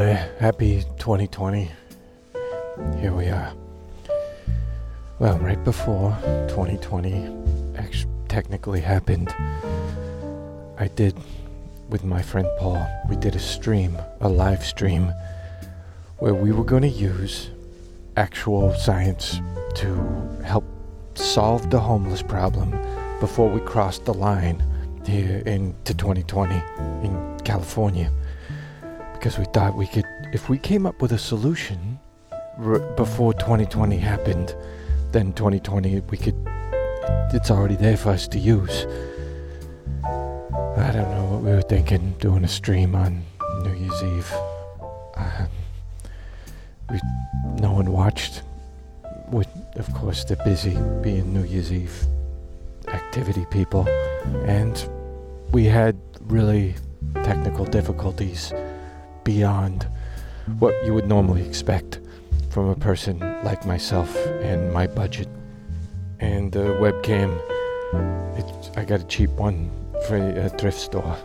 there. Happy 2020. Here we are. Well, right before 2020 actually technically happened, I did, with my friend Paul, we did a stream, a live stream, where we were going to use actual science to help solve the homeless problem before we crossed the line here into 2020 in California because we thought we could, if we came up with a solution r- before 2020 happened, then 2020 we could, it's already there for us to use. I don't know what we were thinking doing a stream on New Year's Eve. Uh, we, no one watched. With, of course, they're busy being New Year's Eve activity people, and we had really technical difficulties beyond what you would normally expect from a person like myself and my budget. And the webcam, I got a cheap one for a thrift store,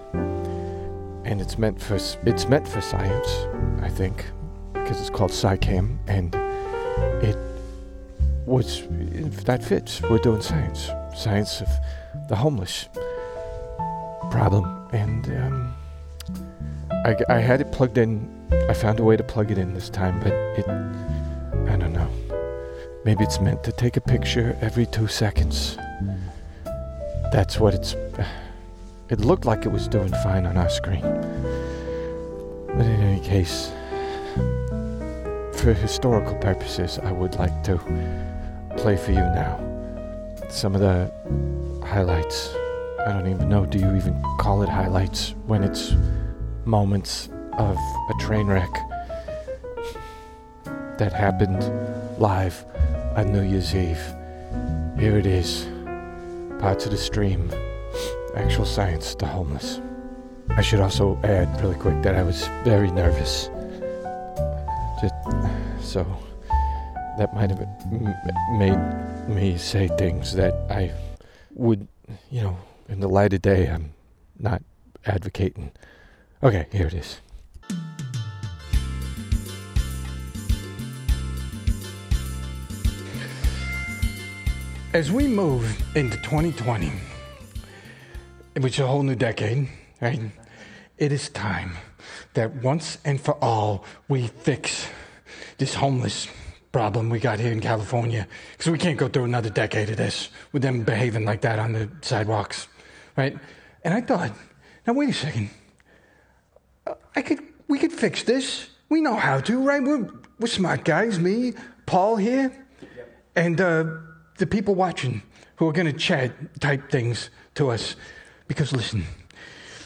and it's meant for it's meant for science, I think, because it's called SciCam, and it was that fits. We're doing science, science of the homeless problem, and. Um, I, I had it plugged in. I found a way to plug it in this time, but it. I don't know. Maybe it's meant to take a picture every two seconds. That's what it's. It looked like it was doing fine on our screen. But in any case, for historical purposes, I would like to play for you now some of the highlights. I don't even know, do you even call it highlights when it's moments of a train wreck that happened live on New Year's Eve. Here it is parts of the stream, actual science, the homeless. I should also add really quick that I was very nervous. Just so that might have made me say things that I would, you know, in the light of day, I'm not advocating. Okay, here it is. As we move into 2020, which is a whole new decade, right? It is time that once and for all we fix this homeless problem we got here in California. Because we can't go through another decade of this with them behaving like that on the sidewalks, right? And I thought, now wait a second. I could, we could fix this. We know how to, right? We're, we're smart guys, me, Paul here, and uh, the people watching who are going to chat type things to us. Because listen,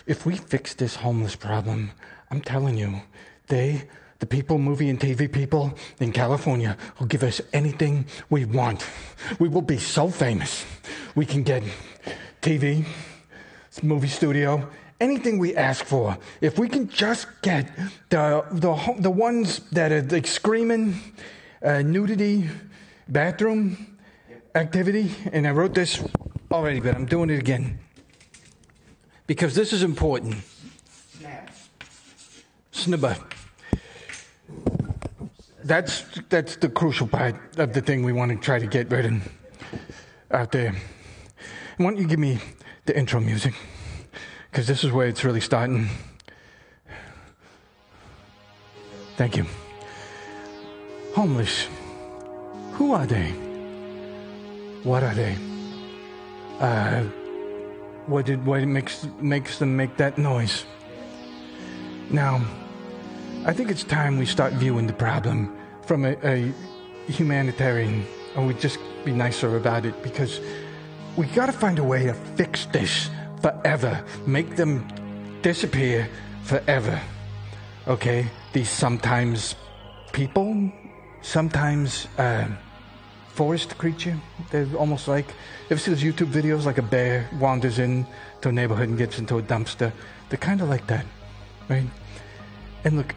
if we fix this homeless problem, I'm telling you, they, the people, movie and TV people in California, will give us anything we want. We will be so famous. We can get TV, movie studio, anything we ask for. If we can just get the, the, the ones that are like screaming, uh, nudity, bathroom activity, and I wrote this already, but I'm doing it again because this is important. Snibber. That's that's the crucial part of the thing we want to try to get rid of out there. Why don't you give me the intro music? Because this is where it's really starting. Thank you. Homeless. Who are they? What are they? Uh, what did what makes makes them make that noise? Now, I think it's time we start viewing the problem from a, a humanitarian, and we just be nicer about it because we got to find a way to fix this forever, make them disappear forever. Okay, these sometimes people, sometimes. Uh, forest creature. They're almost like, ever see those YouTube videos like a bear wanders into a neighborhood and gets into a dumpster? They're kind of like that, right? And look,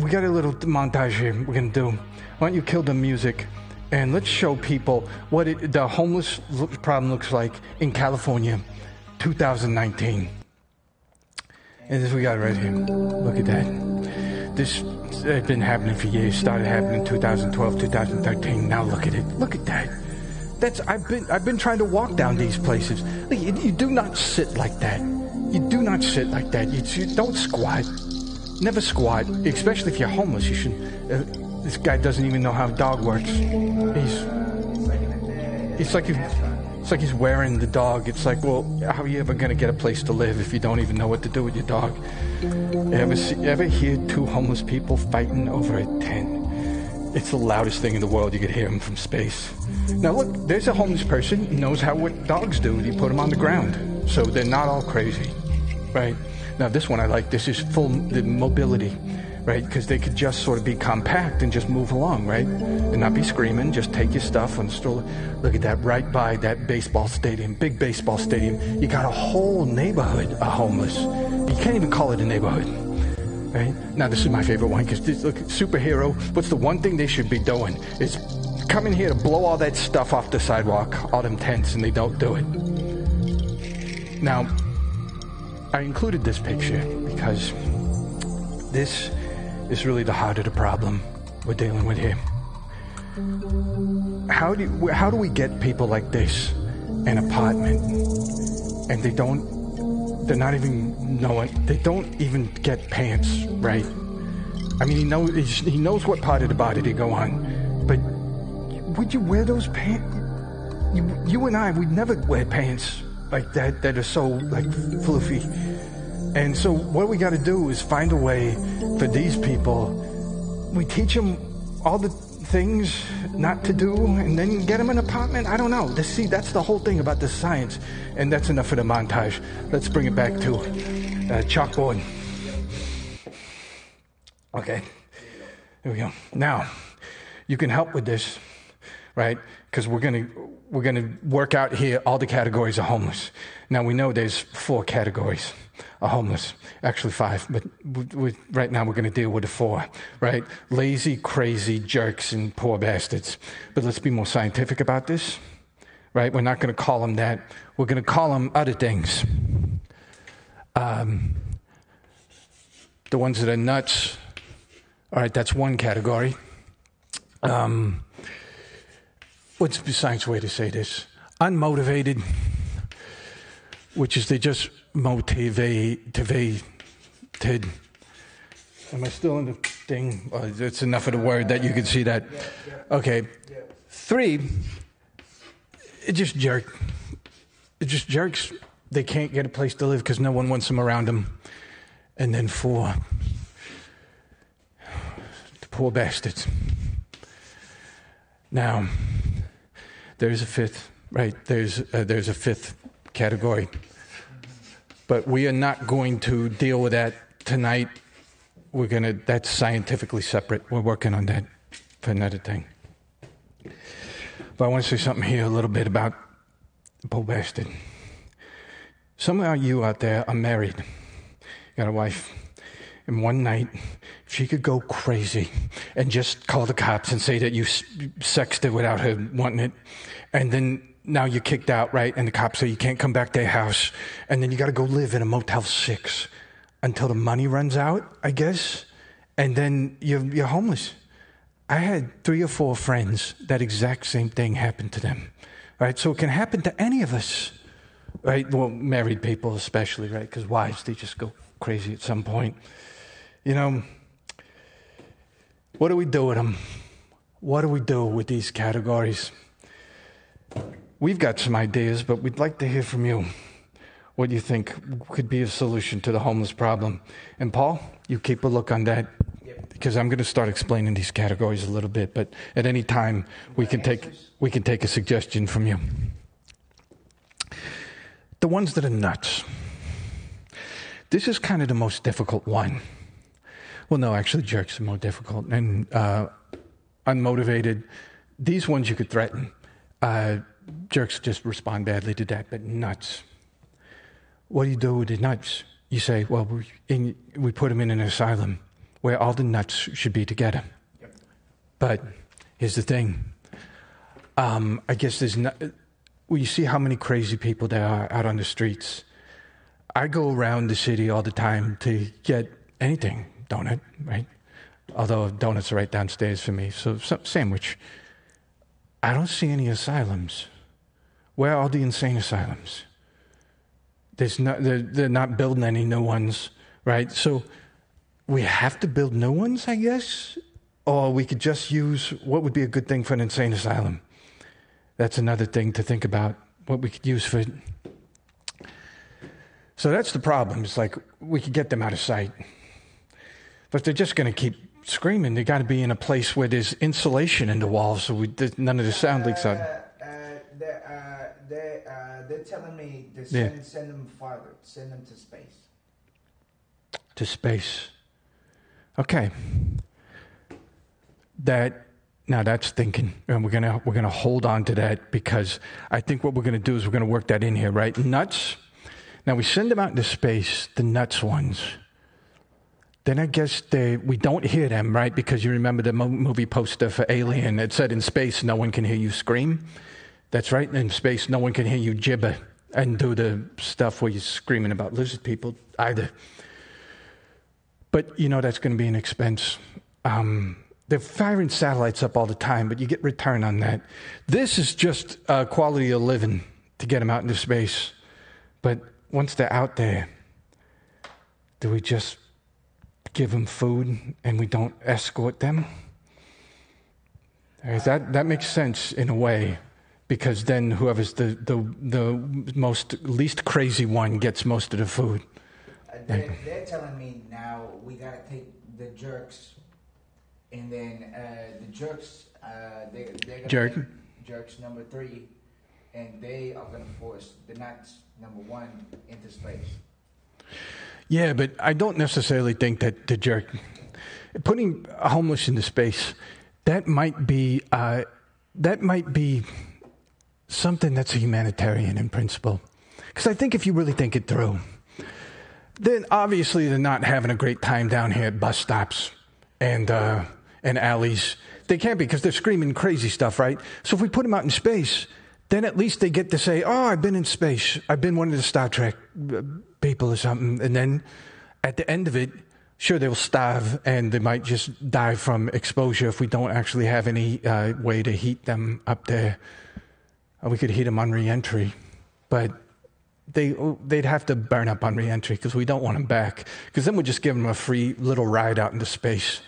we got a little montage here we're going to do. Why don't you kill the music and let's show people what it, the homeless problem looks like in California, 2019. And this we got right here. Look at that. This has been happening for years. Started happening in 2012, 2013. Now look at it. Look at that. That's I've been I've been trying to walk down these places. You, you do not sit like that. You do not sit like that. You, you don't squat. Never squat, especially if you're homeless. You should. Uh, this guy doesn't even know how dog works. He's. It's like you. It's like he's wearing the dog. It's like, well, how are you ever going to get a place to live if you don't even know what to do with your dog? Ever see, ever hear two homeless people fighting over a tent? It's the loudest thing in the world. You could hear them from space. Now look, there's a homeless person who knows how what dogs do. You put them on the ground, so they're not all crazy, right? Now this one I like. This is full the mobility right? Because they could just sort of be compact and just move along, right? And not be screaming, just take your stuff and stroll. Look at that, right by that baseball stadium, big baseball stadium. You got a whole neighborhood of homeless. You can't even call it a neighborhood. Right? Now, this is my favorite one because look, superhero, what's the one thing they should be doing? Is coming here to blow all that stuff off the sidewalk, all them tents, and they don't do it. Now, I included this picture because this is really the heart of the problem we're dealing with here. How do how do we get people like this an apartment and they don't they're not even knowing they don't even get pants right? I mean he knows he knows what part of the body to go on, but would you wear those pants? You, you and I would never wear pants like that that are so like fluffy. And so what we got to do is find a way for these people. We teach them all the things not to do and then get them an apartment. I don't know. Let's see, that's the whole thing about the science. And that's enough for the montage. Let's bring it back to uh, chalkboard. Okay. Here we go. Now, you can help with this, right? Because we're gonna we're gonna work out here all the categories of homeless. Now we know there's four categories are homeless. Actually, five, but we, we, right now we're going to deal with the four, right? Lazy, crazy jerks and poor bastards. But let's be more scientific about this, right? We're not going to call them that. We're going to call them other things. Um, the ones that are nuts, all right, that's one category. Um, what's the science way to say this? Unmotivated, which is they just motivated. Am I still in the thing? Oh, it's enough of the word that you can see that. Okay. Three, it just jerk. It just jerks. They can't get a place to live because no one wants them around them. And then four, the poor bastards. Now, there's a fifth, right? There's uh, there's a fifth category. But we are not going to deal with that tonight. We're going to, that's scientifically separate. We're working on that for another thing. But I want to say something here a little bit about Paul Bastard. Some of you out there are married, you got a wife, and one night, she could go crazy and just call the cops and say that you sexed it without her wanting it, and then now you're kicked out, right? And the cops say you can't come back to your house. And then you got to go live in a Motel 6 until the money runs out, I guess. And then you're, you're homeless. I had three or four friends that exact same thing happened to them, right? So it can happen to any of us, right? Well, married people especially, right? Because wives, they just go crazy at some point. You know, what do we do with them? What do we do with these categories? We've got some ideas, but we'd like to hear from you. What you think could be a solution to the homeless problem? And Paul, you keep a look on that because I'm going to start explaining these categories a little bit. But at any time, we can take we can take a suggestion from you. The ones that are nuts. This is kind of the most difficult one. Well, no, actually, jerks are more difficult and uh, unmotivated. These ones you could threaten. Uh, jerks just respond badly to that, but nuts. What do you do with the nuts? You say, well, we, in, we put them in an asylum where all the nuts should be together. But here's the thing. Um, I guess there's not, well, you see how many crazy people there are out on the streets. I go around the city all the time to get anything, donut, right? Although donuts are right downstairs for me, so sandwich. I don't see any asylums. Where are the insane asylums? There's not, they're, they're not building any new ones, right? So we have to build new ones, I guess? Or we could just use what would be a good thing for an insane asylum. That's another thing to think about, what we could use for it. So that's the problem. It's like we could get them out of sight. But they're just going to keep screaming. They got to be in a place where there's insulation in the walls so we, none of the sound leaks out. Uh, uh, they're, uh, they're, uh, they're telling me to send, yeah. send them farther, send them to space. To space. Okay. That now that's thinking, and we're gonna we're gonna hold on to that because I think what we're gonna do is we're gonna work that in here, right? Nuts. Now we send them out into space, the nuts ones. Then I guess they we don't hear them, right? Because you remember the movie poster for Alien. It said in space no one can hear you scream. That's right. In space no one can hear you gibber and do the stuff where you're screaming about lizard people either. But you know that's going to be an expense. Um, they're firing satellites up all the time, but you get return on that. This is just uh, quality of living to get them out into space. But once they're out there, do we just give them food and we don't escort them? That, that makes sense in a way, because then whoever's the, the, the most least crazy one gets most of the food. Uh, they're, they're telling me now we got to take the jerks, and then uh, the jerks, uh, they, they're Jerk. jerks number three, and they are going to force the nuts number one into space. Yeah, but I don't necessarily think that the jerk putting a homeless into space that might be uh, that might be something that's a humanitarian in principle. Because I think if you really think it through, then obviously they're not having a great time down here at bus stops and uh, and alleys. They can't be because they're screaming crazy stuff, right? So if we put them out in space, then at least they get to say, "Oh, I've been in space. I've been one of the Star Trek uh, people or something." And then at the end of it, sure they'll starve and they might just die from exposure if we don't actually have any uh, way to heat them up there. We could heat them on reentry, but they they'd have to burn up on reentry because we don't want them back. Because then we just give them a free little ride out into space,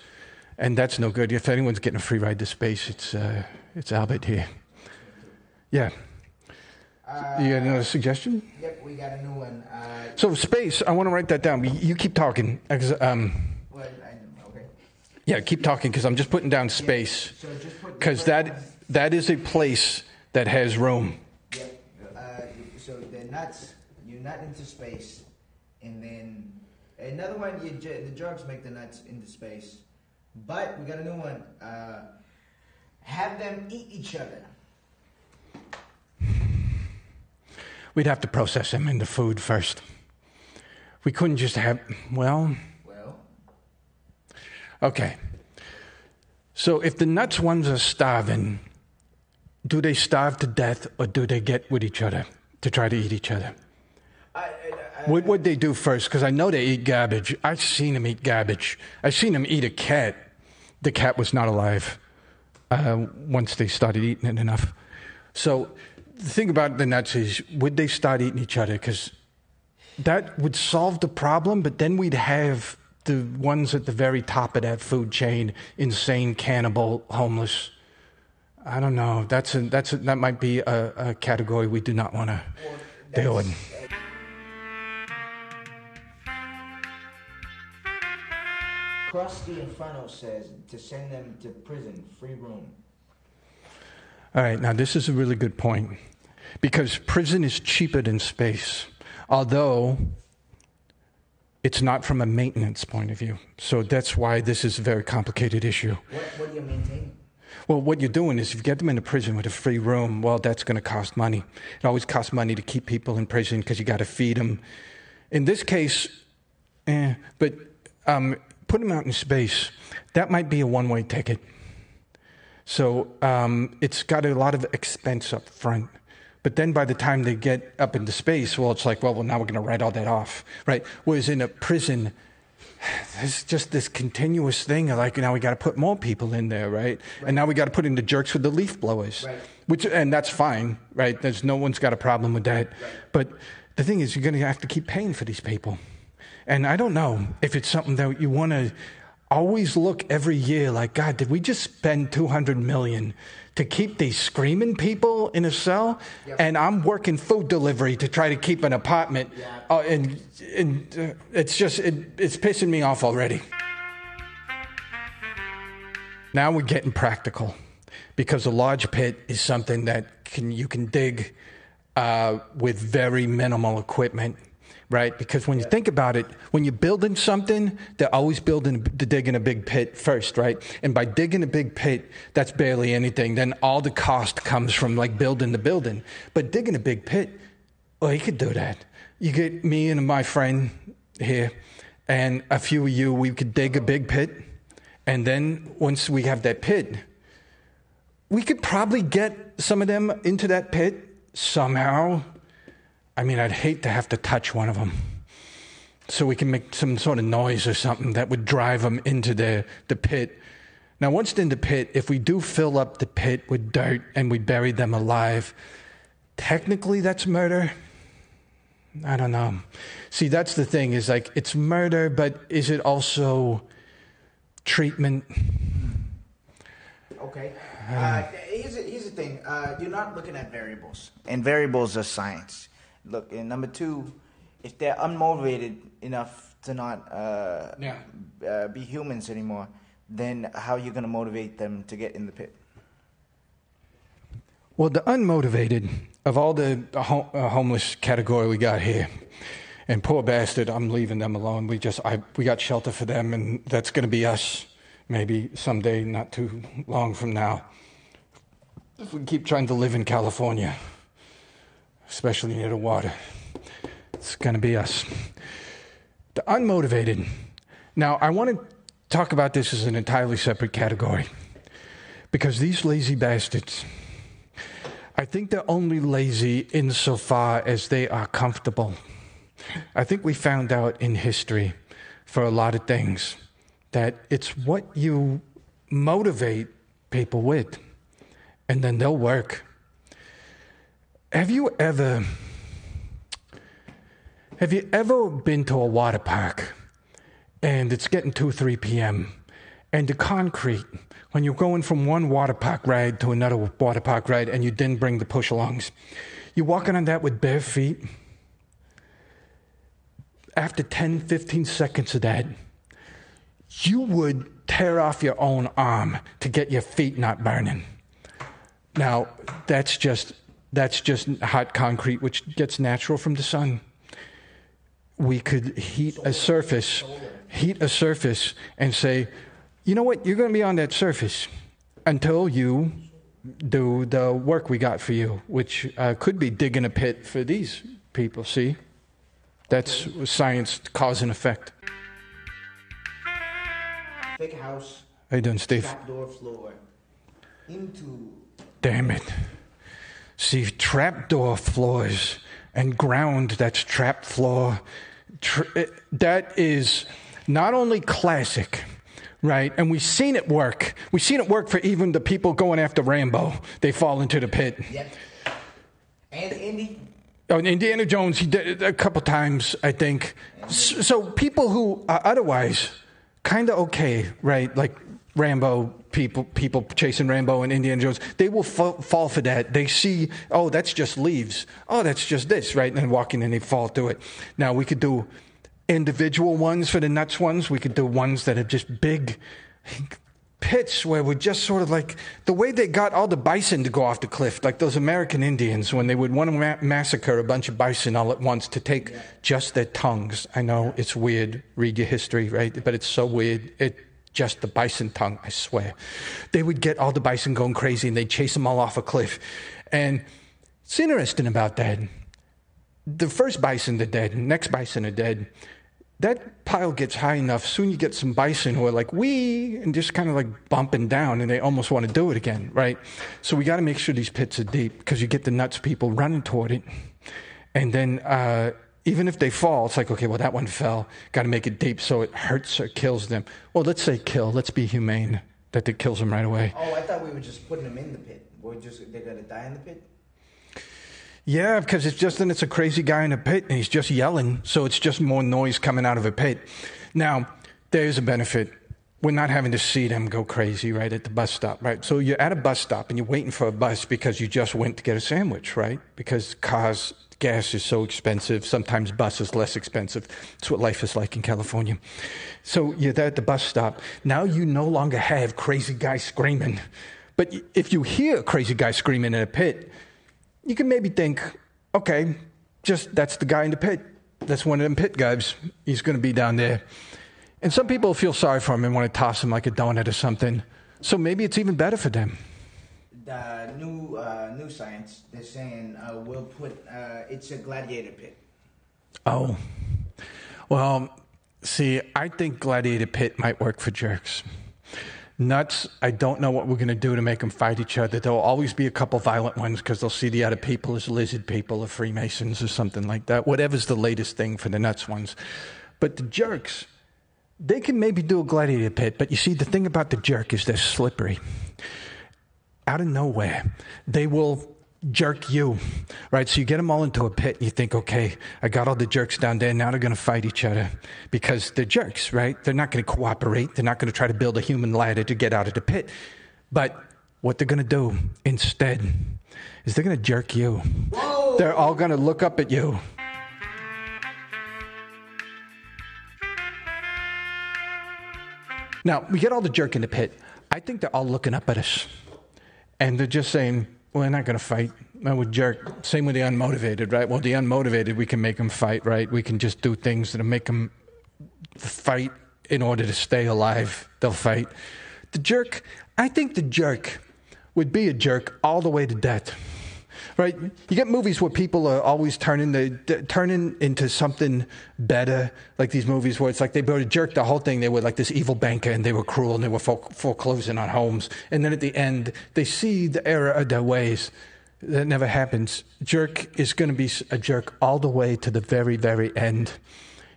and that's no good. If anyone's getting a free ride to space, it's uh, it's Albert here. Yeah. Uh, you got another suggestion? Yep, we got a new one. Uh, so space, I want to write that down. You keep talking. Um, well, I, okay. Yeah, keep talking because I'm just putting down space. Because yeah, so that that is a place that has room. Yep. Uh, so the nuts, you nut into space, and then another one. You, the drugs make the nuts into space, but we got a new one. Uh, have them eat each other. we'd have to process them into food first. We couldn't just have, well. Well. Okay. So if the nuts ones are starving, do they starve to death or do they get with each other to try to eat each other? What would they do first? Because I know they eat garbage. I've seen them eat garbage. I've seen them eat a cat. The cat was not alive uh, once they started eating it enough. So the thing about the nuts is, would they start eating each other? Because that would solve the problem, but then we'd have the ones at the very top of that food chain insane, cannibal, homeless. I don't know. That's a, that's a, that might be a, a category we do not want to deal with. Krusty Inferno says to send them to prison, free room. All right, now this is a really good point because prison is cheaper than space, although it's not from a maintenance point of view. So that's why this is a very complicated issue. What, what do you maintain? Well, what you're doing is if you get them in a prison with a free room, well, that's going to cost money. It always costs money to keep people in prison because you got to feed them. In this case, eh, but um, put them out in space, that might be a one way ticket. So um, it's got a lot of expense up front. But then by the time they get up into space, well, it's like, well, well now we're going to write all that off, right? Whereas in a prison, there's just this continuous thing of like now we got to put more people in there, right? right. And now we got to put in the jerks with the leaf blowers, right. which and that's fine, right? There's no one's got a problem with that. Right. But the thing is, you're going to have to keep paying for these people, and I don't know if it's something that you want to always look every year like, God, did we just spend 200 million to keep these screaming people in a cell? Yep. And I'm working food delivery to try to keep an apartment. Uh, and, and uh, it's just, it, it's pissing me off already. Now we're getting practical because a large pit is something that can, you can dig uh, with very minimal equipment right? Because when you think about it, when you're building something, they're always building, the digging a big pit first, right? And by digging a big pit, that's barely anything. Then all the cost comes from like building the building. But digging a big pit, well, you could do that. You get me and my friend here, and a few of you, we could dig a big pit. And then once we have that pit, we could probably get some of them into that pit somehow I mean, I'd hate to have to touch one of them. So we can make some sort of noise or something that would drive them into the, the pit. Now, once in the pit, if we do fill up the pit with dirt and we bury them alive, technically that's murder. I don't know. See, that's the thing is like it's murder, but is it also treatment? Okay. Uh, here's, a, here's the thing uh, you're not looking at variables, and variables are science look. And number two, if they're unmotivated enough to not uh, yeah. uh, be humans anymore, then how are you going to motivate them to get in the pit? Well, the unmotivated of all the ho- uh, homeless category we got here, and poor bastard, I'm leaving them alone. We just I, we got shelter for them, and that's going to be us. Maybe someday, not too long from now, if we keep trying to live in California especially near the water. It's going to be us. The unmotivated. Now, I want to talk about this as an entirely separate category because these lazy bastards, I think they're only lazy insofar as they are comfortable. I think we found out in history for a lot of things that it's what you motivate people with, and then they'll work. Have you ever have you ever been to a water park and it's getting 2 3 p.m. and the concrete when you're going from one water park ride to another water park ride and you didn't bring the push alongs you're walking on that with bare feet after 10 15 seconds of that you would tear off your own arm to get your feet not burning now that's just that's just hot concrete, which gets natural from the sun. We could heat a surface, heat a surface, and say, you know what, you're going to be on that surface until you do the work we got for you, which uh, could be digging a pit for these people. See? That's science cause and effect. Thick house. How you doing, Steve? Trapdoor floor. Into. Damn it see trapdoor floors and ground that's trap floor. Eh, that is not only classic, right? And we've seen it work. We've seen it work for even the people going after Rambo. They fall into the pit. Yep. And Indy. Oh, Indiana Jones, he did it a couple times, I think. So people who are otherwise kind of okay, right? Like Rambo people, people chasing Rambo and Indiana Jones, they will fa- fall for that. They see, oh, that's just leaves. Oh, that's just this, right? And then walking and they fall to it. Now we could do individual ones for the nuts ones. We could do ones that are just big pits where we're just sort of like the way they got all the bison to go off the cliff, like those American Indians when they would want to ma- massacre a bunch of bison all at once to take yeah. just their tongues. I know it's weird. Read your history, right? But it's so weird. It just the bison tongue, I swear. They would get all the bison going crazy and they'd chase them all off a cliff. And it's interesting about that. The first bison are dead, next bison are dead. that pile gets high enough, soon you get some bison who are like, wee, and just kind of like bumping down, and they almost want to do it again, right? So we got to make sure these pits are deep because you get the nuts people running toward it. And then uh, even if they fall, it's like, okay, well, that one fell. Got to make it deep so it hurts or kills them. Well, let's say kill. Let's be humane that it kills them right away. Oh, I thought we were just putting them in the pit. We're just they're gonna die in the pit. Yeah, because it's just then it's a crazy guy in a pit and he's just yelling, so it's just more noise coming out of a pit. Now, there's a benefit. We're not having to see them go crazy right at the bus stop, right? So you're at a bus stop and you're waiting for a bus because you just went to get a sandwich, right? Because cars, gas is so expensive. Sometimes bus is less expensive. It's what life is like in California. So you're there at the bus stop. Now you no longer have crazy guy screaming. But if you hear a crazy guy screaming in a pit, you can maybe think, okay, just that's the guy in the pit. That's one of them pit guys. He's going to be down there. And some people feel sorry for him and want to toss him like a donut or something. So maybe it's even better for them. The new uh, new science, they're saying uh, we'll put uh, it's a gladiator pit. Oh, well, see, I think gladiator pit might work for jerks. Nuts, I don't know what we're going to do to make them fight each other. There'll always be a couple violent ones because they'll see the other people as lizard people or Freemasons or something like that. Whatever's the latest thing for the nuts ones. But the jerks, they can maybe do a gladiator pit, but you see, the thing about the jerk is they're slippery. Out of nowhere, they will jerk you, right? So you get them all into a pit and you think, okay, I got all the jerks down there. Now they're going to fight each other because they're jerks, right? They're not going to cooperate. They're not going to try to build a human ladder to get out of the pit. But what they're going to do instead is they're going to jerk you. Whoa! They're all going to look up at you. Now, we get all the jerk in the pit. I think they're all looking up at us. And they're just saying, well, they're not going to fight. Well, with jerk, same with the unmotivated, right? Well, the unmotivated, we can make them fight, right? We can just do things that'll make them fight in order to stay alive. They'll fight. The jerk, I think the jerk would be a jerk all the way to death. Right? You get movies where people are always turning the turning into something better, like these movies where it's like they were a jerk the whole thing. They were like this evil banker and they were cruel and they were foreclosing on homes. And then at the end, they see the error of their ways. That never happens. Jerk is going to be a jerk all the way to the very, very end.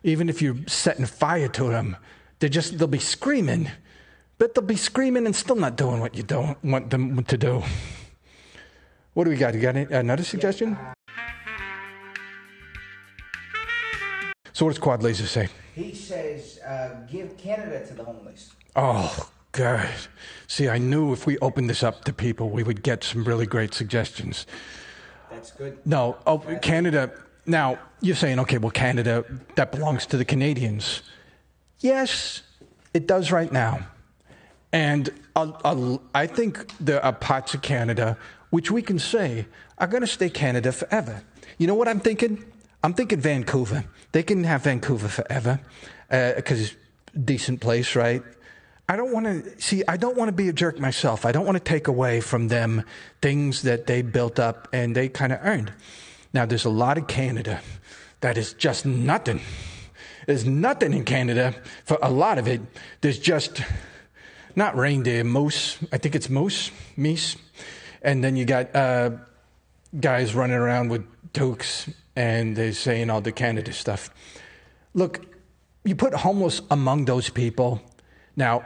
Even if you're setting fire to them, they just they'll be screaming, but they'll be screaming and still not doing what you don't want them to do. What do we got? You got any, another suggestion? So, what does Quad Laser say? He says, uh, give Canada to the homeless. Oh, God. See, I knew if we opened this up to people, we would get some really great suggestions. That's good. No, oh, Canada. Now, you're saying, okay, well, Canada, that belongs to the Canadians. Yes, it does right now. And I'll, I'll, i think there are parts of Canada which we can say are going to stay Canada forever. You know what I'm thinking? I'm thinking Vancouver. They can have Vancouver forever because uh, it's a decent place, right? I don't want to see. I don't want to be a jerk myself. I don't want to take away from them things that they built up and they kind of earned. Now, there's a lot of Canada that is just nothing. There's nothing in Canada for a lot of it. There's just not reindeer, moose. I think it's moose, meese. And then you got uh, guys running around with toques and they're saying all the Canada stuff. Look, you put homeless among those people. Now,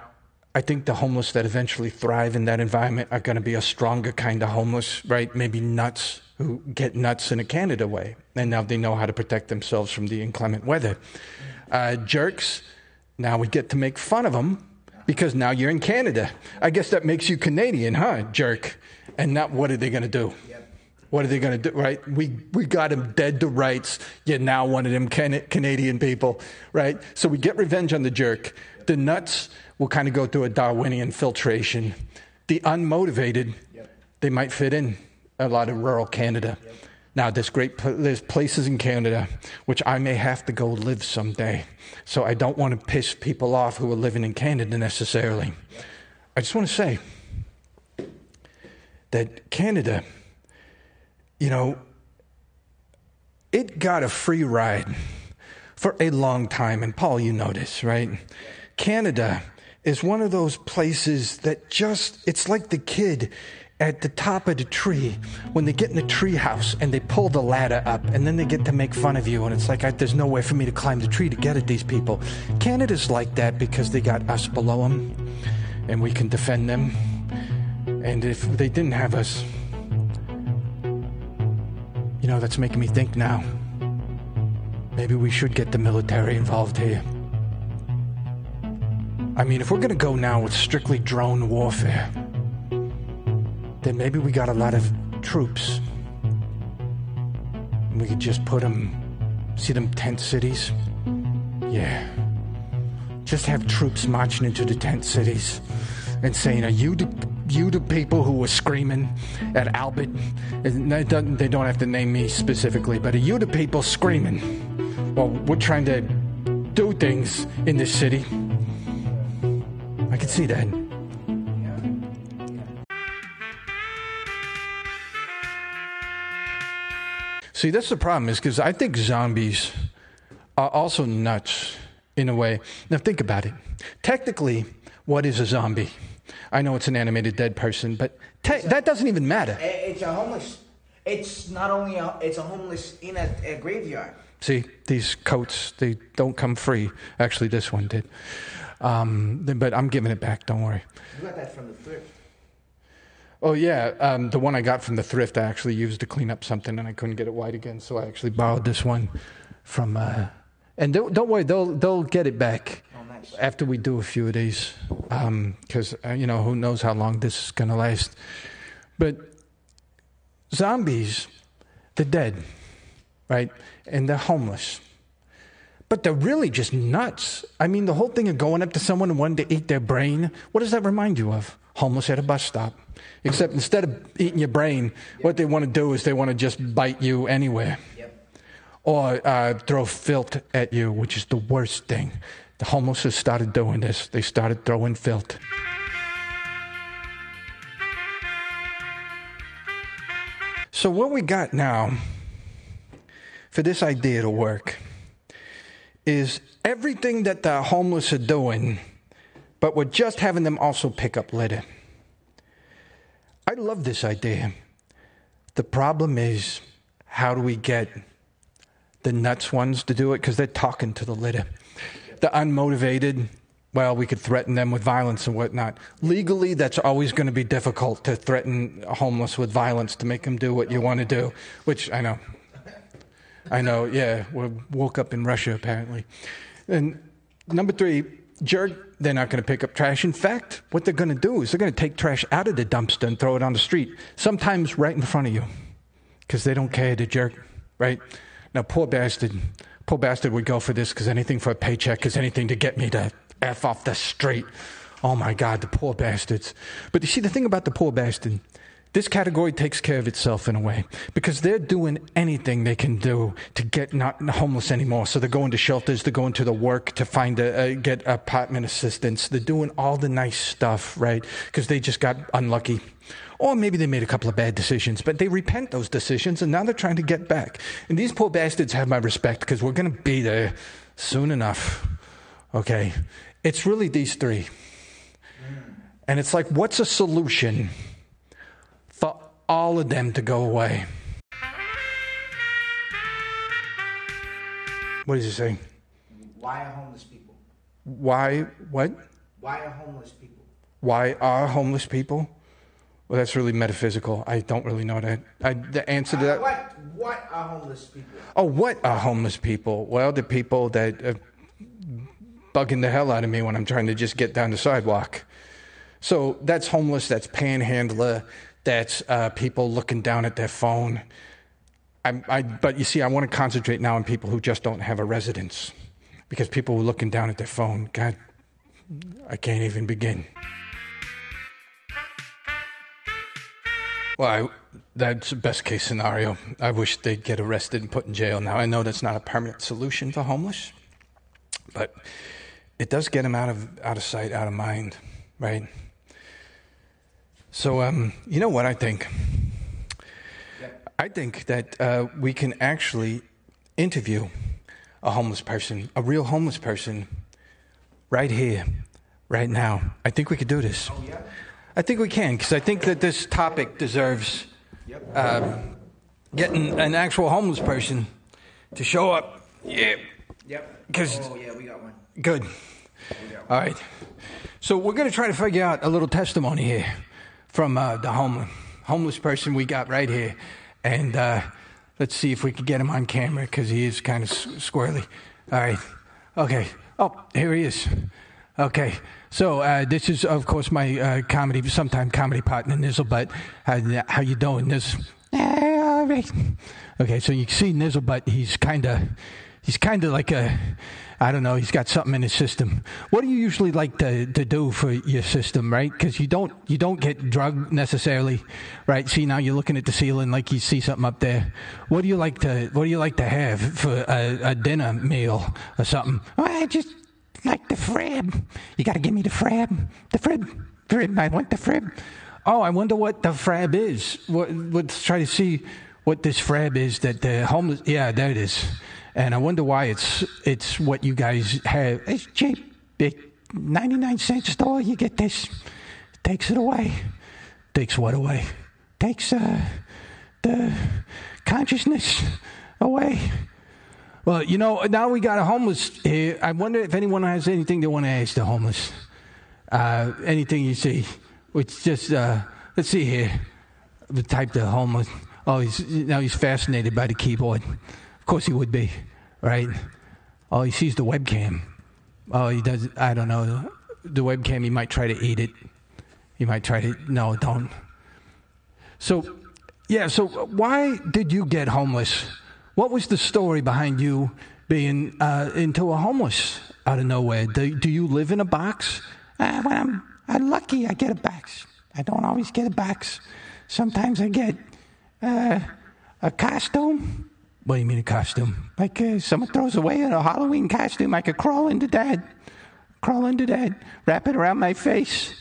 I think the homeless that eventually thrive in that environment are going to be a stronger kind of homeless, right? Maybe nuts who get nuts in a Canada way. And now they know how to protect themselves from the inclement weather. Uh, jerks, now we get to make fun of them because now you're in Canada. I guess that makes you Canadian, huh, jerk? And now what are they going to do? What are they going to do? Right? We we got them dead to rights. You're now one of them Can- Canadian people, right? So we get revenge on the jerk. The nuts will kind of go through a Darwinian filtration. The unmotivated, yep. they might fit in a lot of rural Canada. Yep. Now, there's great there's places in Canada which I may have to go live someday. So I don't want to piss people off who are living in Canada necessarily. I just want to say that Canada, you know, it got a free ride for a long time, and Paul, you know this, right? Canada is one of those places that just, it's like the kid at the top of the tree when they get in the tree house and they pull the ladder up and then they get to make fun of you and it's like I, there's no way for me to climb the tree to get at these people. Canada's like that because they got us below them and we can defend them. And if they didn't have us you know that's making me think now. Maybe we should get the military involved here. I mean if we're going to go now with strictly drone warfare then maybe we got a lot of troops. We could just put them, see them tent cities? Yeah. Just have troops marching into the tent cities and saying, Are you the, you the people who were screaming at Albert? And they don't, they don't have to name me specifically, but are you the people screaming? Well, we're trying to do things in this city. I can see that. See, that's the problem, is because I think zombies are also nuts in a way. Now, think about it. Technically, what is a zombie? I know it's an animated dead person, but te- a, that doesn't even matter. It's a homeless. It's not only a, it's a homeless in a, a graveyard. See, these coats, they don't come free. Actually, this one did. Um, but I'm giving it back, don't worry. You got that from the thrift. Oh yeah, um, the one I got from the thrift I actually used to clean up something, and I couldn't get it white again, so I actually borrowed this one from. Uh, and don't, don't, worry, they'll they'll get it back oh, nice. after we do a few of these, because um, uh, you know who knows how long this is gonna last. But zombies, they're dead, right? And they're homeless. But they're really just nuts. I mean, the whole thing of going up to someone and wanting to eat their brain, what does that remind you of? Homeless at a bus stop. Except instead of eating your brain, what they want to do is they want to just bite you anywhere. Yep. Or uh, throw filth at you, which is the worst thing. The homeless have started doing this. They started throwing filth. So, what we got now for this idea to work is everything that the homeless are doing, but we're just having them also pick up litter. I love this idea. The problem is, how do we get the nuts ones to do it? Because they're talking to the litter. The unmotivated, well, we could threaten them with violence and whatnot. Legally, that's always going to be difficult to threaten homeless with violence to make them do what you want to do, which I know. I know, yeah. We woke up in Russia, apparently. And number three, jerk, they're not going to pick up trash. In fact, what they're going to do is they're going to take trash out of the dumpster and throw it on the street, sometimes right in front of you, because they don't care, the jerk, right? Now, poor bastard, poor bastard would go for this because anything for a paycheck is anything to get me to F off the street. Oh my God, the poor bastards. But you see, the thing about the poor bastard, this category takes care of itself in a way because they're doing anything they can do to get not homeless anymore. So they're going to shelters, they're going to the work to find a, a get apartment assistance. They're doing all the nice stuff, right? Because they just got unlucky. Or maybe they made a couple of bad decisions, but they repent those decisions and now they're trying to get back. And these poor bastards have my respect because we're going to be there soon enough. Okay? It's really these three. And it's like, what's a solution? For all of them to go away. What does he say? Why are homeless people? Why, what? Why are homeless people? Why are homeless people? Well, that's really metaphysical. I don't really know that. I, the answer to Uh, that. what? What are homeless people? Oh, what are homeless people? Well, the people that are bugging the hell out of me when I'm trying to just get down the sidewalk. So that's homeless, that's panhandler, that's uh, people looking down at their phone. I, I, but you see, I want to concentrate now on people who just don't have a residence. Because people who are looking down at their phone, God, I can't even begin. Well, I, that's the best case scenario. I wish they'd get arrested and put in jail now. I know that's not a permanent solution for homeless, but it does get them out of, out of sight, out of mind, right? So, um, you know what I think? I think that uh, we can actually interview a homeless person, a real homeless person, right here, right now. I think we could do this. Oh yeah. I think we can because I think that this topic deserves uh, getting an actual homeless person to show up. Yeah, yep. 'cause- oh yeah, we got one. good. All right. So we're going to try to figure out a little testimony here from uh, the homeless homeless person we got right here, and uh, let's see if we can get him on camera because he is kind of squirrely. All right. Okay. Oh, here he is. Okay. So uh, this is, of course, my uh, comedy, sometime comedy partner, Nizzlebutt. How, how you doing, Nizzle? Eh, all right. Okay, so you see Nizzlebutt, he's kind of, he's kind of like a, I don't know, he's got something in his system. What do you usually like to, to do for your system, right? Because you don't, you don't get drugged necessarily, right? See, now you're looking at the ceiling like you see something up there. What do you like to, what do you like to have for a, a dinner meal or something? Well, I just like the frib. You got to give me the frab. The frib. Frib. I want the frib. Oh, I wonder what the frab is. What, let's try to see what this frab is that the homeless. Yeah, there it is. And I wonder why it's it's what you guys have. It's cheap. It, 99 cent store. You get this. Takes it away. Takes what away? Takes uh, the consciousness away. Well, you know, now we got a homeless here. I wonder if anyone has anything they want to ask the homeless. Uh, anything you see. Which just, uh, let's see here. The type the homeless. Oh, he's, now he's fascinated by the keyboard. Of course he would be, right? Oh, he sees the webcam. Oh, he does, I don't know. The webcam, he might try to eat it. He might try to, no, don't. So, yeah, so why did you get homeless? What was the story behind you being uh, into a homeless out of nowhere? Do, do you live in a box? Uh, when I'm, I'm lucky, I get a box. I don't always get a box. Sometimes I get uh, a costume. What do you mean a costume? Like uh, someone throws away a Halloween costume, I could crawl into that. Crawl into that. Wrap it around my face.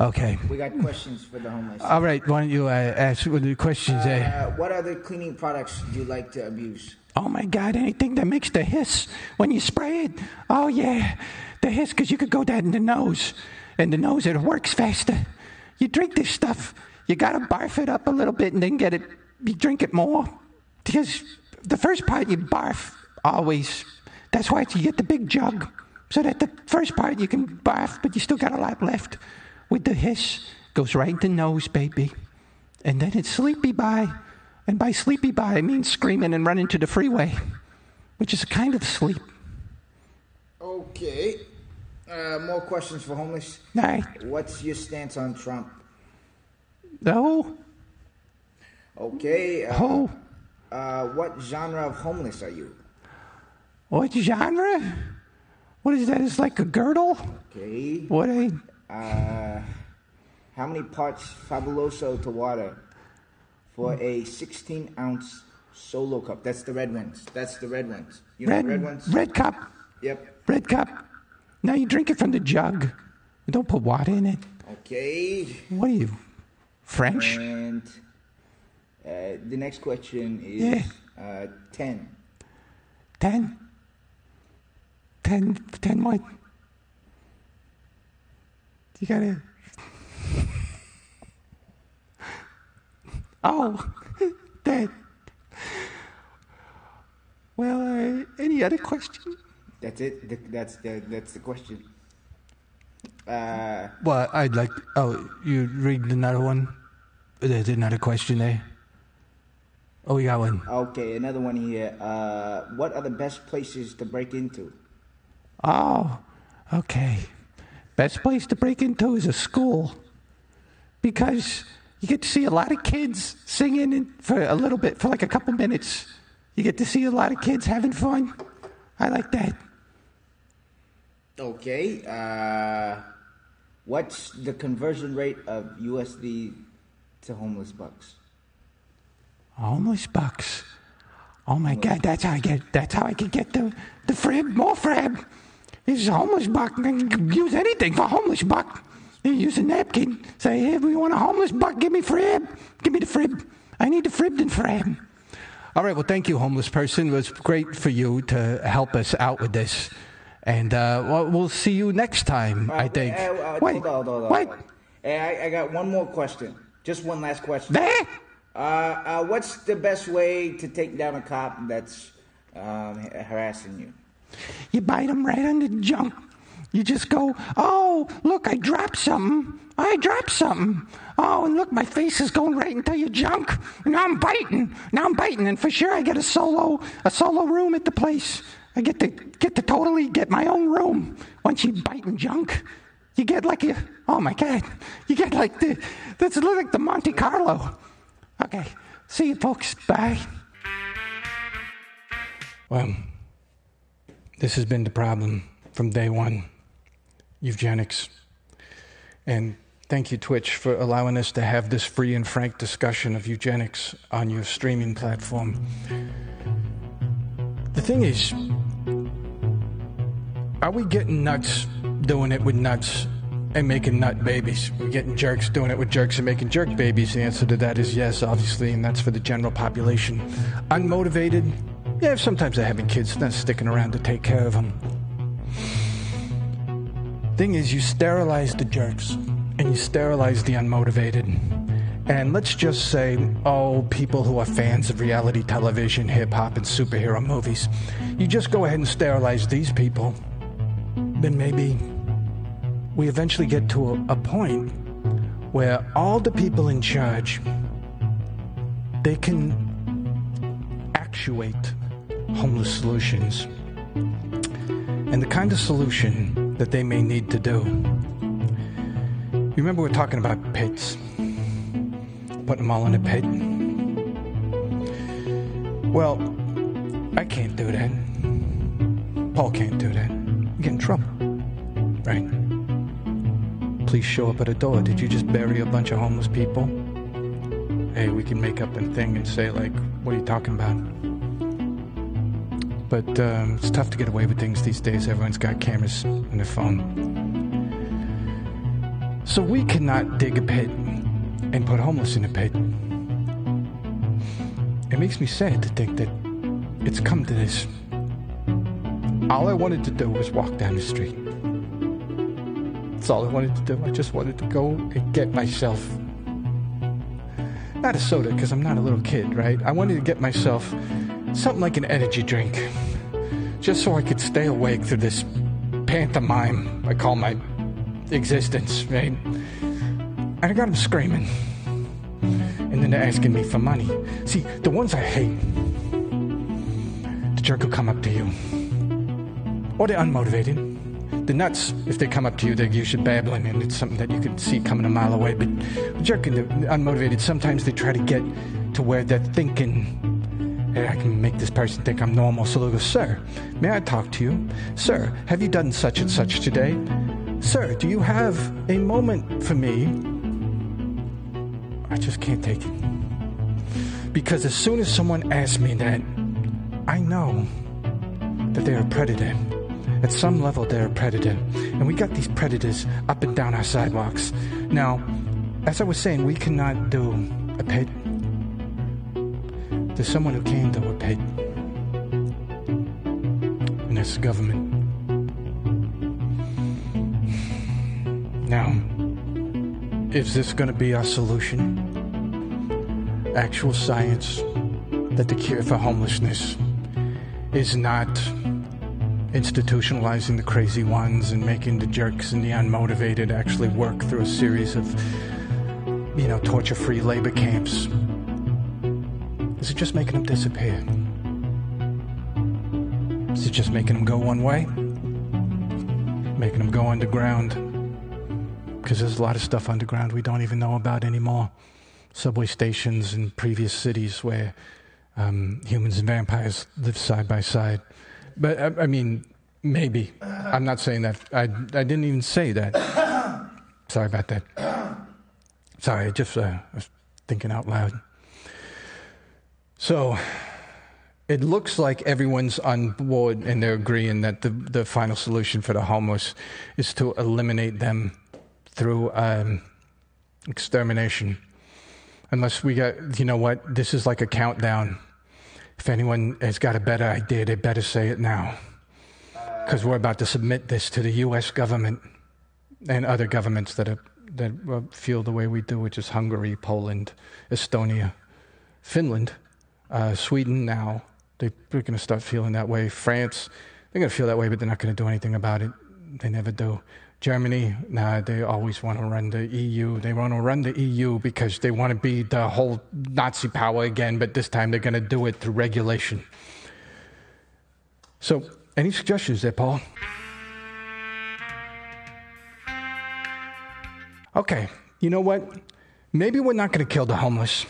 Okay. We got questions for the homeless. All right. Why don't you uh, ask what the questions there? Uh, what other cleaning products do you like to abuse? Oh my God, anything that makes the hiss when you spray it. Oh yeah, the hiss, because you could go down in the nose. And the nose, it works faster. You drink this stuff, you gotta barf it up a little bit and then get it, you drink it more. Because the first part you barf always. That's why you get the big jug. So that the first part you can barf, but you still got a lot left. With the hiss, goes right in the nose, baby. And then it's sleepy by. And by sleepy by, I mean screaming and running to the freeway, which is a kind of sleep. Okay. Uh, more questions for homeless. All right. What's your stance on Trump? No. Okay. Uh, Oh. Uh, what genre of homeless are you? What genre? What is that? It's like a girdle? Okay. What a. Uh, how many parts Fabuloso to water for a 16 ounce solo cup? That's the red ones. That's the red ones. You know Red, the red ones? red cup. Yep. Red cup. Now you drink it from the jug. Don't put water in it. Okay. What are you? French? And uh, the next question is uh, 10. Ten? Ten? Ten what? You gotta. Oh, that. Well, uh, any other question? That's it. Th- That's the, that's the question. Uh, Well, I'd like. Oh, you read another one? There's another question there. Oh, we got one. okay, another one here. Uh, what are the best places to break into? Oh, okay. Best place to break into is a school because you get to see a lot of kids singing for a little bit, for like a couple minutes. You get to see a lot of kids having fun. I like that. Okay. Uh, what's the conversion rate of USD to homeless bucks? Homeless bucks. Oh my God, that's how I get. That's how I can get the the frib, more frib. This is a homeless buck. I can use anything for homeless buck. You use a napkin. Say, hey, we want a homeless buck. Give me frib. Give me the frib. I need the fribbed and frib. All right. Well, thank you, homeless person. It was great for you to help us out with this. And uh, well, we'll see you next time, I think. Uh, uh, Wait, hold on, hold on, wait. hold on. Hey, I, I got one more question. Just one last question. There. Uh, uh, what's the best way to take down a cop that's um, harassing you? You bite him right on the junk. You just go, oh, look, I dropped something. I dropped something. Oh, and look, my face is going right into your junk. Now I'm biting. Now I'm biting, and for sure I get a solo, a solo room at the place. I get to get to totally get my own room. Once you bite and junk, you get like a, oh my god, you get like the, that's like the Monte Carlo. Okay, see you folks. Bye. Well. This has been the problem from day one eugenics. And thank you, Twitch, for allowing us to have this free and frank discussion of eugenics on your streaming platform. The thing is, are we getting nuts doing it with nuts and making nut babies? We're getting jerks doing it with jerks and making jerk babies. The answer to that is yes, obviously, and that's for the general population. Unmotivated, yeah, sometimes they're having kids, not sticking around to take care of them. Thing is, you sterilize the jerks and you sterilize the unmotivated. And let's just say, oh, people who are fans of reality television, hip hop, and superhero movies, you just go ahead and sterilize these people. Then maybe we eventually get to a, a point where all the people in charge they can actuate homeless solutions and the kind of solution that they may need to do. You remember we're talking about pits, putting them all in a pit. Well, I can't do that. Paul can't do that. You get in trouble, right? Please show up at a door. Did you just bury a bunch of homeless people? Hey, we can make up a thing and say like, "What are you talking about?" but um, it's tough to get away with things these days. Everyone's got cameras in their phone. So we cannot dig a pit and put homeless in a pit. It makes me sad to think that it's come to this. All I wanted to do was walk down the street. That's all I wanted to do. I just wanted to go and get myself not a soda because I'm not a little kid, right? I wanted to get myself something like an energy drink, just so I could stay awake through this pantomime I call my existence, right? And I got them screaming. And then they're asking me for money. See, the ones I hate, the jerk will come up to you. Or they're unmotivated. The nuts, if they come up to you, they're usually babbling, and it's something that you can see coming a mile away. But jerking, jerk and the unmotivated, sometimes they try to get to where they're thinking Hey, I can make this person think I'm normal. So they'll go, Sir, may I talk to you? Sir, have you done such and such today? Sir, do you have a moment for me? I just can't take it. Because as soon as someone asks me that, I know that they're a predator. At some level, they're a predator. And we got these predators up and down our sidewalks. Now, as I was saying, we cannot do a pit there's someone who can do a pit, and that's the government. Now, is this going to be our solution? Actual science that the cure for homelessness is not institutionalizing the crazy ones and making the jerks and the unmotivated actually work through a series of, you know, torture free labor camps. Is it just making them disappear? Is it just making them go one way? Making them go underground? Because there's a lot of stuff underground we don't even know about anymore. Subway stations in previous cities where um, humans and vampires live side by side. But I, I mean, maybe. I'm not saying that. I, I didn't even say that. Sorry about that. Sorry, I just uh, was thinking out loud. So it looks like everyone's on board and they're agreeing that the, the final solution for the homeless is to eliminate them through um, extermination. Unless we got, you know what, this is like a countdown. If anyone has got a better idea, they better say it now. Because we're about to submit this to the U.S. government and other governments that, are, that uh, feel the way we do, which is Hungary, Poland, Estonia, Finland, uh, Sweden now. They, they're going to start feeling that way. France, they're going to feel that way, but they're not going to do anything about it. They never do. Germany, nah, they always want to run the EU. They want to run the EU because they want to be the whole Nazi power again, but this time they're going to do it through regulation. So, any suggestions there, Paul? Okay, you know what? Maybe we're not going to kill the homeless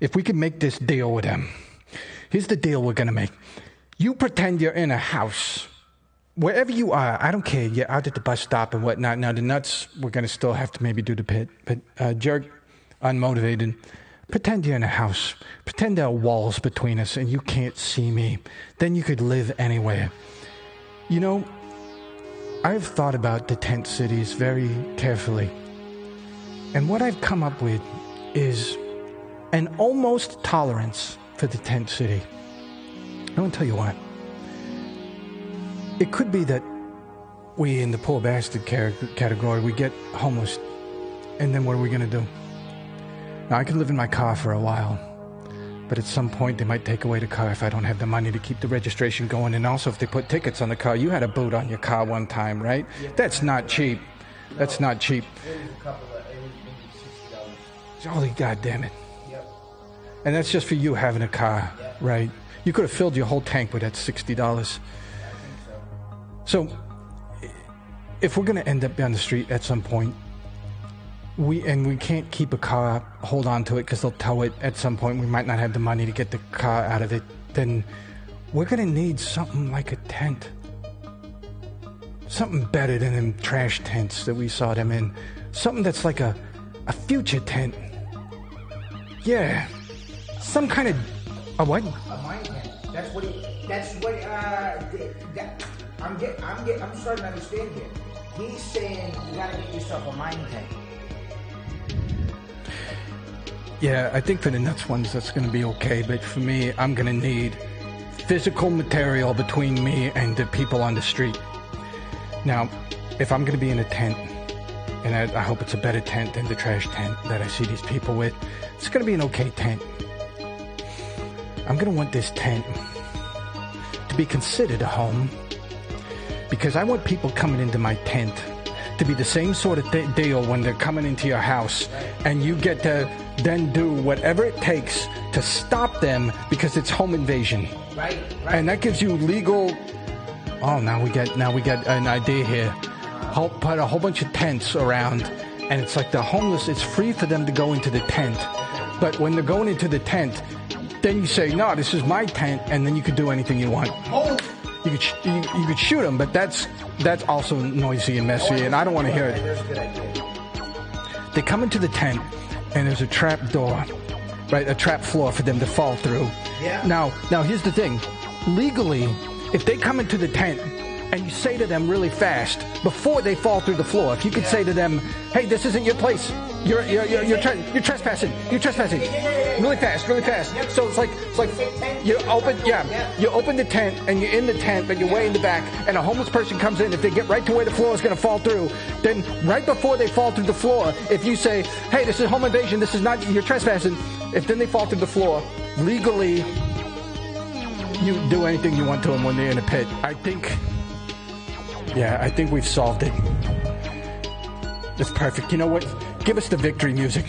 if we can make this deal with them. Here's the deal we're going to make you pretend you're in a house wherever you are, I don't care. You're out at the bus stop and whatnot. Now, the nuts, we're going to still have to maybe do the pit. But uh, jerk, unmotivated, pretend you're in a house. Pretend there are walls between us and you can't see me. Then you could live anywhere. You know, I've thought about the tent cities very carefully. And what I've come up with is an almost tolerance for the tent city. I want to tell you why. It could be that we, in the poor bastard category, we get homeless, and then what are we going to do? Now, I could live in my car for a while, but at some point they might take away the car if I don't have the money to keep the registration going. And also, if they put tickets on the car, you had a boot on your car one time, right? That's not cheap. That's not cheap. Holy goddamn it! And that's just for you having a car, right? You could have filled your whole tank with that sixty dollars. So, if we're going to end up on the street at some point, we and we can't keep a car, hold on to it because they'll tow it at some point. We might not have the money to get the car out of it. Then we're going to need something like a tent, something better than them trash tents that we saw them in. Something that's like a a future tent. Yeah, some kind of a what? A mine tent. That's what. He, that's what. Uh, that, I'm get, I'm get, I'm starting to understand here. He's saying you gotta get yourself a mind tank. Yeah, I think for the nuts ones that's gonna be okay, but for me, I'm gonna need physical material between me and the people on the street. Now, if I'm gonna be in a tent, and I, I hope it's a better tent than the trash tent that I see these people with, it's gonna be an okay tent. I'm gonna want this tent to be considered a home because I want people coming into my tent to be the same sort of th- deal when they're coming into your house, and you get to then do whatever it takes to stop them because it's home invasion. Right, right. And that gives you legal. Oh, now we get now we get an idea here. Whole, put a whole bunch of tents around, and it's like the homeless. It's free for them to go into the tent, but when they're going into the tent, then you say, "No, this is my tent," and then you can do anything you want. Oh you could sh- you, you, could shoot them, but that's that's also noisy and messy, and I don't want to hear it. They come into the tent, and there's a trap door, right? A trap floor for them to fall through. Yeah. Now, now here's the thing. Legally, if they come into the tent and you say to them really fast before they fall through the floor, if you could yeah. say to them, "Hey, this isn't your place. You're you're you're, you're, tra- you're trespassing. You're trespassing." Really fast, really fast. So it's like it's like you open yeah, you open the tent and you're in the tent, but you're way in the back, and a homeless person comes in. If they get right to where the floor is going to fall through, then right before they fall through the floor, if you say, "Hey, this is home invasion. This is not you're trespassing," if then they fall through the floor, legally, you do anything you want to them when they're in a pit. I think yeah, I think we've solved it. It's perfect. You know what? Give us the victory music.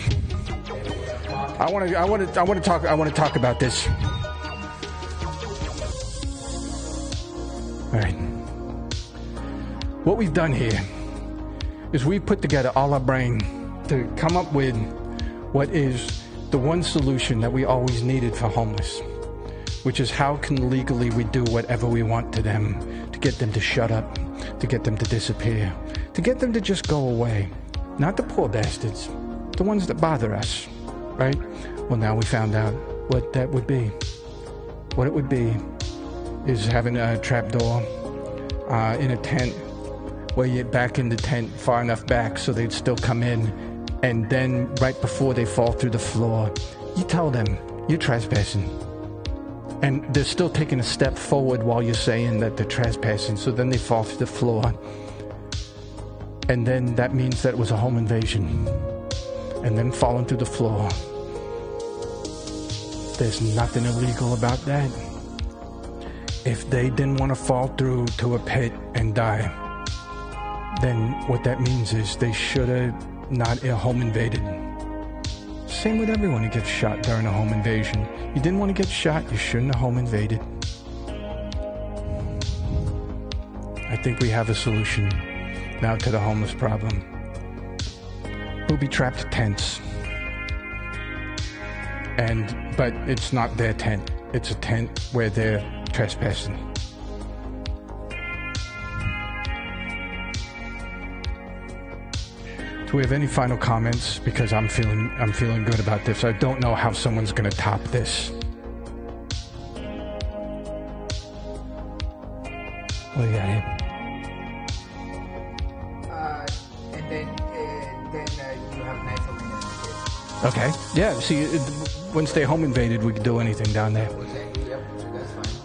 I want to. I want to. I want to talk. I want to talk about this. All right. What we've done here is we've put together all our brain to come up with what is the one solution that we always needed for homeless, which is how can legally we do whatever we want to them to get them to shut up to get them to disappear, to get them to just go away. Not the poor bastards, the ones that bother us, right? Well, now we found out what that would be. What it would be is having a trapdoor uh, in a tent where you're back in the tent far enough back so they'd still come in. And then, right before they fall through the floor, you tell them you're trespassing. And they're still taking a step forward while you're saying that they're trespassing. So then they fall through the floor. And then that means that it was a home invasion. And then falling through the floor. There's nothing illegal about that. If they didn't want to fall through to a pit and die, then what that means is they should have not a home invaded. Same with everyone who gets shot during a home invasion. You didn't want to get shot, you shouldn't have home invaded. I think we have a solution now to the homeless problem. Booby trapped tents. And but it's not their tent. It's a tent where they're trespassing. Do we have any final comments? Because I'm feeling I'm feeling good about this. I don't know how someone's gonna top this. What do you got here? Okay. Yeah. See, once they home invaded, we could do anything down there.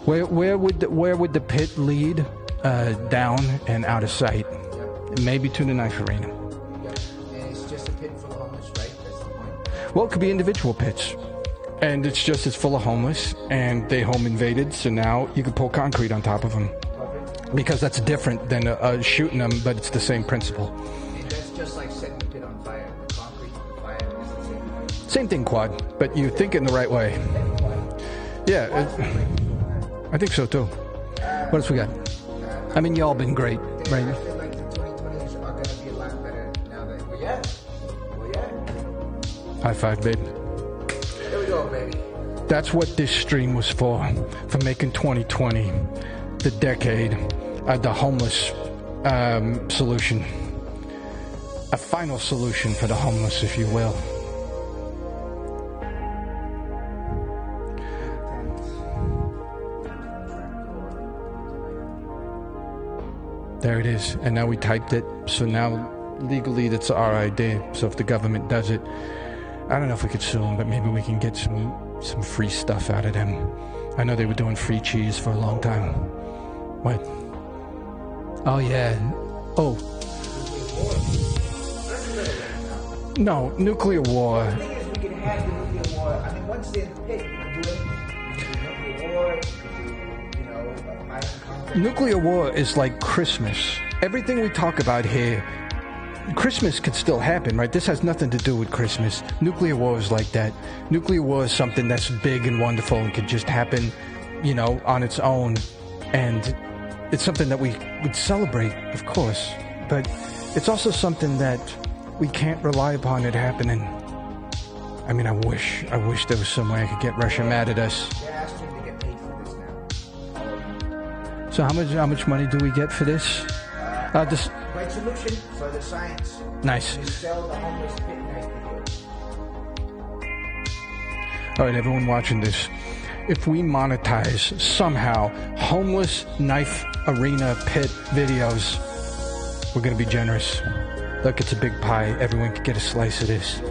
Where where would the, where would the pit lead? Uh, down and out of sight, maybe to the knife arena. Well, it could be individual pits. And it's just as full of homeless, and they home invaded, so now you could pour concrete on top of them. Because that's different than uh, shooting them, but it's the same principle. Same. Thing, Quad, but you think in the right way. Yeah, it, I think so too. What else we got? I mean, y'all been great, I right? the 2020s are going to be a lot better now that we're at. We're at. High five, babe. There we go, baby. That's what this stream was for, for making 2020 the decade of the homeless um, solution. A final solution for the homeless, if you will. There it is. And now we typed it. So now legally that's our idea. So if the government does it, I don't know if we could sue them, but maybe we can get some some free stuff out of them. I know they were doing free cheese for a long time. What? Oh yeah. Oh. No, nuclear war. The thing is, we can have the nuclear war. I mean, once they're in Nuclear war is like Christmas. Everything we talk about here, Christmas could still happen, right? This has nothing to do with Christmas. Nuclear war is like that. Nuclear war is something that's big and wonderful and could just happen, you know, on its own. And it's something that we would celebrate, of course. But it's also something that we can't rely upon it happening. I mean, I wish, I wish there was some way I could get Russia mad at us. So how much, how much money do we get for this? Uh, this, Great solution for the science. nice. You sell the homeless pit. All right, everyone watching this. If we monetize somehow homeless knife arena pit videos, we're going to be generous. Look, it's a big pie. Everyone can get a slice of this.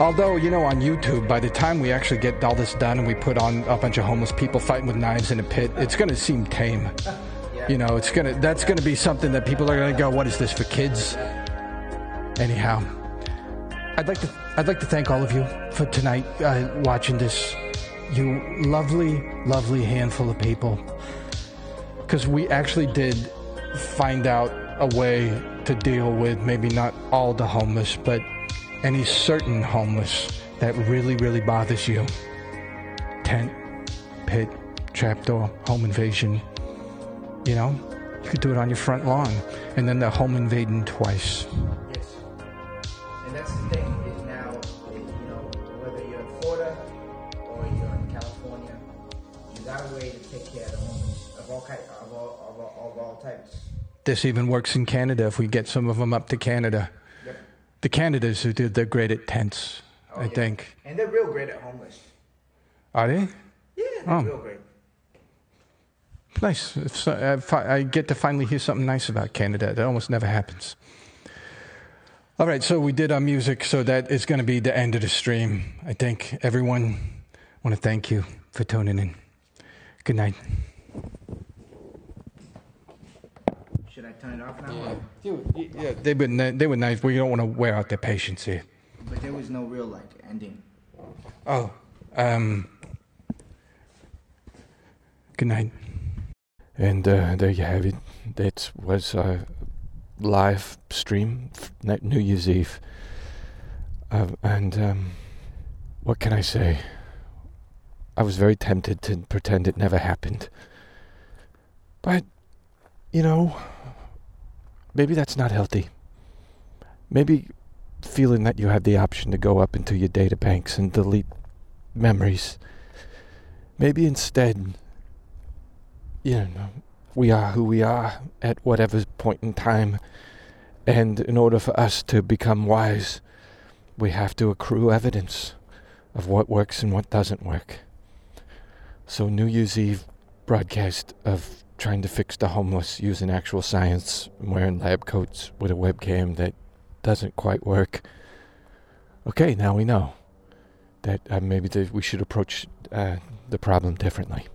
Although, you know, on YouTube, by the time we actually get all this done and we put on a bunch of homeless people fighting with knives in a pit, it's going to seem tame. You know, it's going to that's going to be something that people are going to go, "What is this for kids?" Anyhow, I'd like to I'd like to thank all of you for tonight uh, watching this. You lovely, lovely handful of people, because we actually did find out a way to deal with maybe not all the homeless, but any certain homeless that really, really bothers you. Tent, pit, trapdoor, home invasion. You know, you could do it on your front lawn, and then the home invading twice. Yes. And that's the thing is now, you know, whether you're in Florida or you're in California, you got a way to take care of the homeless of all kind, of all, of all, of all types. This even works in Canada if we get some of them up to Canada. The Canadas who did, they're great at tents, Oh, I yeah. think. And they're real great at homeless. Are they? Yeah, they're Oh. real great. Nice. So, uh, I, I get to finally hear something nice about Canada. That almost never happens. All right, so we did our music, so that is going to be the end of the stream. I think everyone I want to thank you for tuning in. Good night. Should I turn it off now? or- Yeah, they were ni- they were nice. We don't want to wear out their patience here. But there was no real like ending. Oh, um, good night. And uh, there you have it. That was a live stream, New Year's Eve. Uh, and um, what can I say? I was very tempted to pretend it never happened. But, you know, maybe that's not healthy. Maybe feeling that you have the option to go up into your data banks and delete memories. Maybe instead, you know, we are who we are at whatever point in time. And in order for us to become wise, we have to accrue evidence of what works and what doesn't work. So, New Year's Eve broadcast of trying to fix the homeless using actual science, wearing lab coats with a webcam that doesn't quite work. Okay, now we know that uh, maybe th- we should approach uh, the problem differently.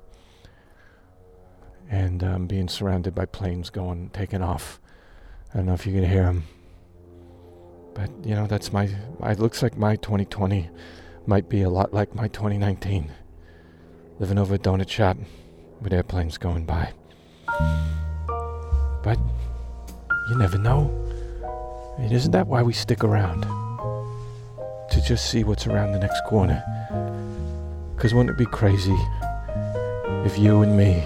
And um, being surrounded by planes going, taking off. I don't know if you can hear them. But, you know, that's my. It looks like my 2020 might be a lot like my 2019. Living over a donut shop with airplanes going by. But you never know. Isn't that why we stick around? To just see what's around the next corner. Because wouldn't it be crazy if you and me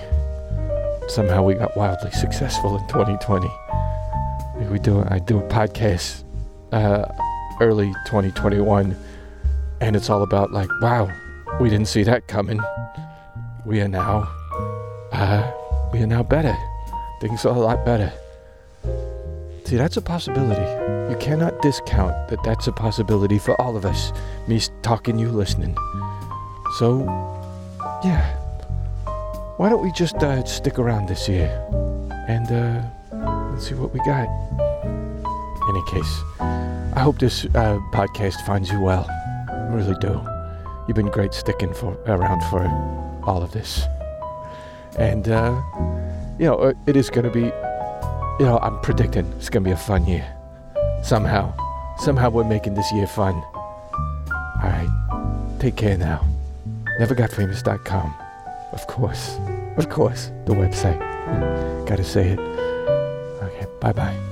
somehow we got wildly successful in 2020? Like we do, I do a podcast uh, early 2021, and it's all about like, wow, we didn't see that coming. We are now, uh, we are now better. Things are a lot better. See, that's a possibility. You cannot discount that that's a possibility for all of us. Me talking, you listening. So, yeah. Why don't we just uh, stick around this year and uh, let's see what we got. In any case, I hope this uh, podcast finds you well. I really do. You've been great sticking for around for all of this, and uh, you know uh, it is going to be you know, I'm predicting it's gonna be a fun year. Somehow. Somehow we're making this year fun. Alright. Take care now. Nevergotfamous.com. Of course. Of course. The website. Gotta say it. Okay, bye bye.